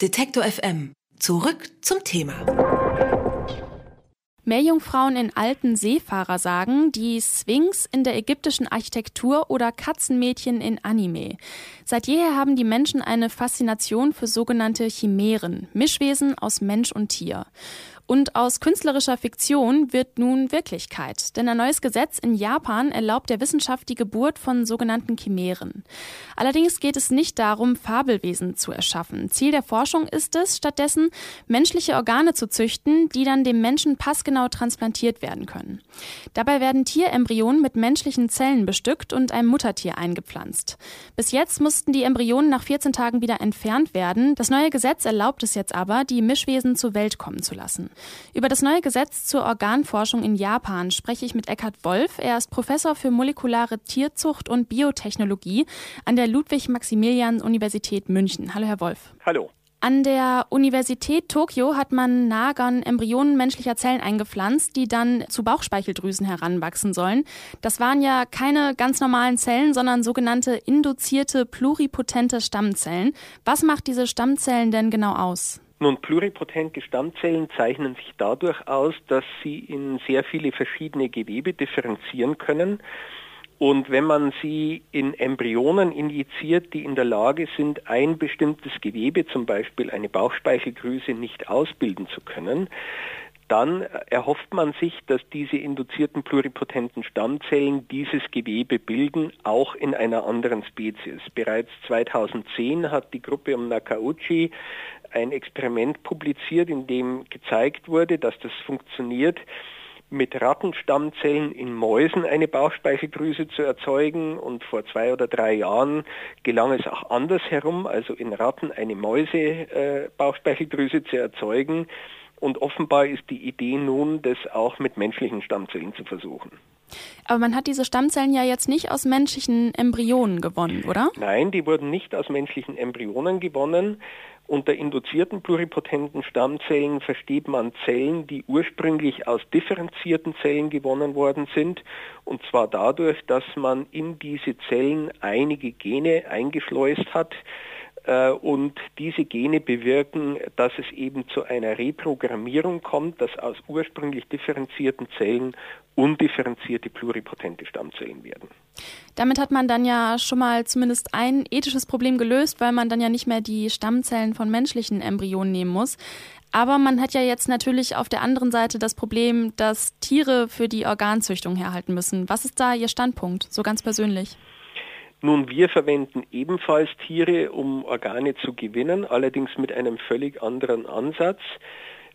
Detektor FM. Zurück zum Thema. Meerjungfrauen in alten Seefahrersagen, die Sphinx in der ägyptischen Architektur oder Katzenmädchen in Anime. Seit jeher haben die Menschen eine Faszination für sogenannte Chimären, Mischwesen aus Mensch und Tier. Und aus künstlerischer Fiktion wird nun Wirklichkeit. Denn ein neues Gesetz in Japan erlaubt der Wissenschaft die Geburt von sogenannten Chimären. Allerdings geht es nicht darum, Fabelwesen zu erschaffen. Ziel der Forschung ist es, stattdessen menschliche Organe zu züchten, die dann dem Menschen passgenau transplantiert werden können. Dabei werden Tierembryonen mit menschlichen Zellen bestückt und einem Muttertier eingepflanzt. Bis jetzt mussten die Embryonen nach 14 Tagen wieder entfernt werden. Das neue Gesetz erlaubt es jetzt aber, die Mischwesen zur Welt kommen zu lassen. Über das neue Gesetz zur Organforschung in Japan spreche ich mit Eckhard Wolf. Er ist Professor für molekulare Tierzucht und Biotechnologie an der Ludwig-Maximilian-Universität München. Hallo, Herr Wolf. Hallo. An der Universität Tokio hat man Nagern Embryonen menschlicher Zellen eingepflanzt, die dann zu Bauchspeicheldrüsen heranwachsen sollen. Das waren ja keine ganz normalen Zellen, sondern sogenannte induzierte pluripotente Stammzellen. Was macht diese Stammzellen denn genau aus? Nun, pluripotente Stammzellen zeichnen sich dadurch aus, dass sie in sehr viele verschiedene Gewebe differenzieren können. Und wenn man sie in Embryonen injiziert, die in der Lage sind, ein bestimmtes Gewebe, zum Beispiel eine Bauchspeicheldrüse, nicht ausbilden zu können, dann erhofft man sich, dass diese induzierten pluripotenten Stammzellen dieses Gewebe bilden, auch in einer anderen Spezies. Bereits 2010 hat die Gruppe um Nakauchi ein Experiment publiziert, in dem gezeigt wurde, dass das funktioniert, mit Rattenstammzellen in Mäusen eine Bauchspeicheldrüse zu erzeugen. Und vor zwei oder drei Jahren gelang es auch andersherum, also in Ratten eine Mäuse-Bauchspeicheldrüse äh, zu erzeugen. Und offenbar ist die Idee nun, das auch mit menschlichen Stammzellen zu versuchen. Aber man hat diese Stammzellen ja jetzt nicht aus menschlichen Embryonen gewonnen, oder? Nein, die wurden nicht aus menschlichen Embryonen gewonnen. Unter induzierten pluripotenten Stammzellen versteht man Zellen, die ursprünglich aus differenzierten Zellen gewonnen worden sind, und zwar dadurch, dass man in diese Zellen einige Gene eingeschleust hat, und diese Gene bewirken, dass es eben zu einer Reprogrammierung kommt, dass aus ursprünglich differenzierten Zellen undifferenzierte pluripotente Stammzellen werden. Damit hat man dann ja schon mal zumindest ein ethisches Problem gelöst, weil man dann ja nicht mehr die Stammzellen von menschlichen Embryonen nehmen muss. Aber man hat ja jetzt natürlich auf der anderen Seite das Problem, dass Tiere für die Organzüchtung herhalten müssen. Was ist da Ihr Standpunkt, so ganz persönlich? Nun, wir verwenden ebenfalls Tiere, um Organe zu gewinnen, allerdings mit einem völlig anderen Ansatz.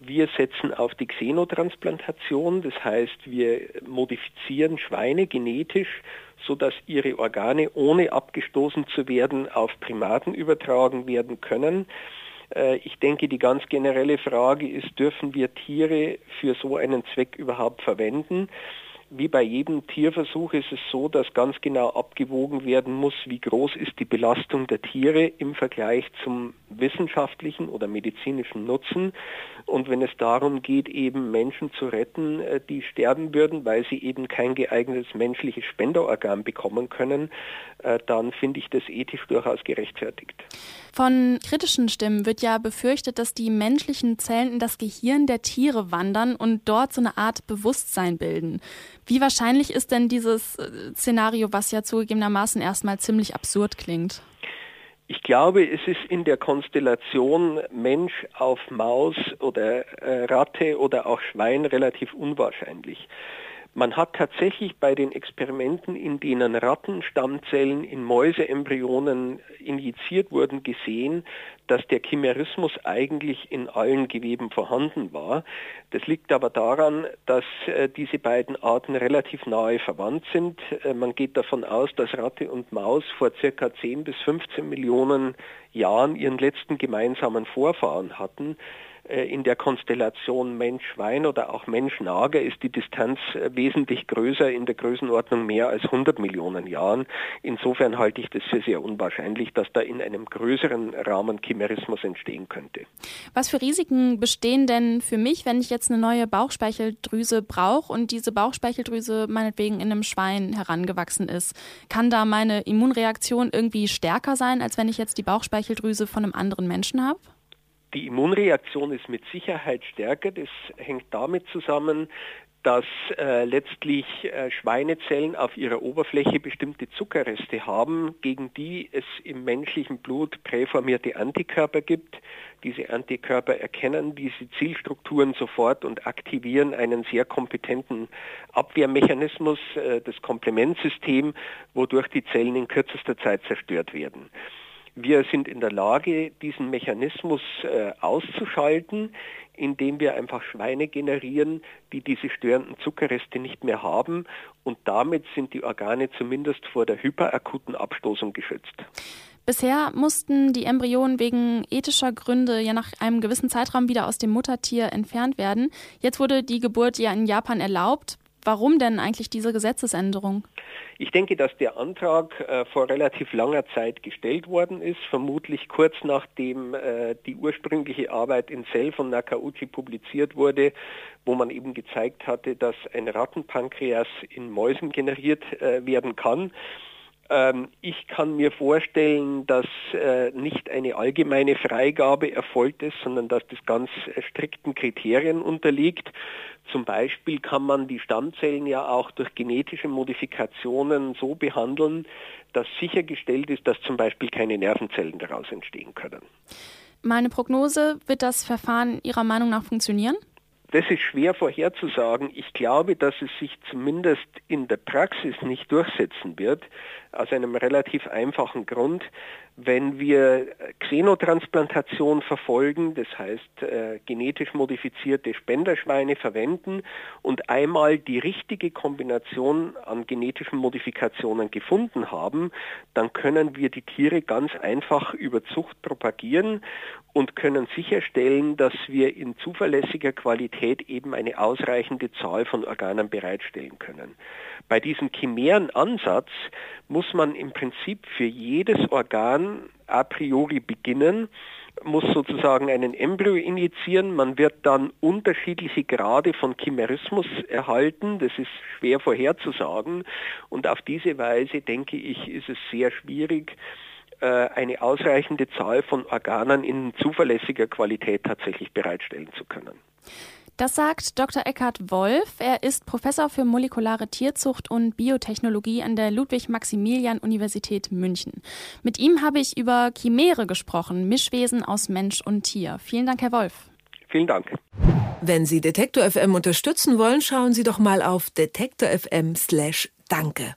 Wir setzen auf die Xenotransplantation, das heißt, wir modifizieren Schweine genetisch, sodass ihre Organe ohne abgestoßen zu werden auf Primaten übertragen werden können. Äh, ich denke, die ganz generelle Frage ist, dürfen wir Tiere für so einen Zweck überhaupt verwenden? Wie bei jedem Tierversuch ist es so, dass ganz genau abgewogen werden muss, wie groß ist die Belastung der Tiere im Vergleich zum wissenschaftlichen oder medizinischen Nutzen. Und wenn es darum geht, eben Menschen zu retten, äh, die sterben würden, weil sie eben kein geeignetes menschliches Spenderorgan bekommen können, äh, dann finde ich das ethisch durchaus gerechtfertigt. Von kritischen Stimmen wird ja befürchtet, dass die menschlichen Zellen in das Gehirn der Tiere wandern und dort so eine Art Bewusstsein bilden. Wie wahrscheinlich ist denn dieses äh, Szenario, was ja zugegebenermaßen erstmal ziemlich absurd klingt? Ich glaube, es ist in der Konstellation Mensch auf Maus oder äh, Ratte oder auch Schwein relativ unwahrscheinlich. Man hat tatsächlich bei den Experimenten, in denen Rattenstammzellen in Mäuseembryonen injiziert wurden, gesehen, dass der Chimerismus eigentlich in allen Geweben vorhanden war. Das liegt aber daran, dass äh, diese beiden Arten relativ nahe verwandt sind. Äh, man geht davon aus, dass Ratte und Maus vor circa 10 bis 15 Millionen Jahren ihren letzten gemeinsamen Vorfahren hatten. Äh, in der Konstellation Mensch-Schwein oder auch Mensch-Nager ist die Distanz äh, wesentlich größer, in der Größenordnung mehr als 100 Millionen Jahren. Insofern halte ich das für sehr unwahrscheinlich, dass da in einem größeren Rahmen Chimerismus entstehen könnte. Was für Risiken bestehen denn für mich, wenn ich jetzt eine neue Bauchspeicheldrüse brauche und diese Bauchspeicheldrüse meinetwegen in einem Schwein herangewachsen ist? Kann da meine Immunreaktion irgendwie stärker sein, als wenn ich jetzt die Bauchspeicheldrüse von einem anderen Menschen habe? Die Immunreaktion ist mit Sicherheit stärker. Das hängt damit zusammen, dass äh, letztlich äh, Schweinezellen auf ihrer Oberfläche bestimmte Zuckerreste haben, gegen die es im menschlichen Blut präformierte Antikörper gibt. Diese Antikörper erkennen diese Zielstrukturen sofort und aktivieren einen sehr kompetenten Abwehrmechanismus, äh, das Komplementsystem, wodurch die Zellen in kürzester Zeit zerstört werden. Wir sind in der Lage, diesen Mechanismus äh, auszuschalten, indem wir einfach Schweine generieren, die diese störenden Zuckerreste nicht mehr haben. Und damit sind die Organe zumindest vor der hyperakuten Abstoßung geschützt. Bisher mussten die Embryonen wegen ethischer Gründe ja nach einem gewissen Zeitraum wieder aus dem Muttertier entfernt werden. Jetzt wurde die Geburt ja in Japan erlaubt. Warum denn eigentlich diese Gesetzesänderung? Ich denke, dass der Antrag äh, vor relativ langer Zeit gestellt worden ist, vermutlich kurz nachdem äh, die ursprüngliche Arbeit in Cell von Nakauchi publiziert wurde, wo man eben gezeigt hatte, dass ein Rattenpankreas in Mäusen generiert äh, werden kann. Ähm, ich kann mir vorstellen, dass äh, nicht eine allgemeine Freigabe erfolgt ist, sondern dass das ganz strikten Kriterien unterliegt. Zum Beispiel kann man die Stammzellen ja auch durch genetische Modifikationen so behandeln, dass sichergestellt ist, dass zum Beispiel keine Nervenzellen daraus entstehen können. Meine Prognose, wird das Verfahren Ihrer Meinung nach funktionieren? Das ist schwer vorherzusagen. Ich glaube, dass es sich zumindest in der Praxis nicht durchsetzen wird, aus einem relativ einfachen Grund. Wenn wir Xenotransplantation verfolgen, das heißt äh, genetisch modifizierte Spenderschweine verwenden und einmal die richtige Kombination an genetischen Modifikationen gefunden haben, dann können wir die Tiere ganz einfach über Zucht propagieren und können sicherstellen, dass wir in zuverlässiger Qualität eben eine ausreichende Zahl von Organen bereitstellen können. Bei diesem chimären Ansatz muss man im Prinzip für jedes Organ a priori beginnen, muss sozusagen einen Embryo injizieren. Man wird dann unterschiedliche Grade von Chimerismus erhalten. Das ist schwer vorherzusagen. Und auf diese Weise, denke ich, ist es sehr schwierig, äh, eine ausreichende Zahl von Organen in zuverlässiger Qualität tatsächlich bereitstellen zu können. Das sagt Dr. Eckhard Wolf. Er ist Professor für molekulare Tierzucht und Biotechnologie an der Ludwig-Maximilian-Universität München. Mit ihm habe ich über Chimäre gesprochen, Mischwesen aus Mensch und Tier. Vielen Dank, Herr Wolf. Vielen Dank. Wenn Sie Detektor FM unterstützen wollen, schauen Sie doch mal auf detektor FM/danke.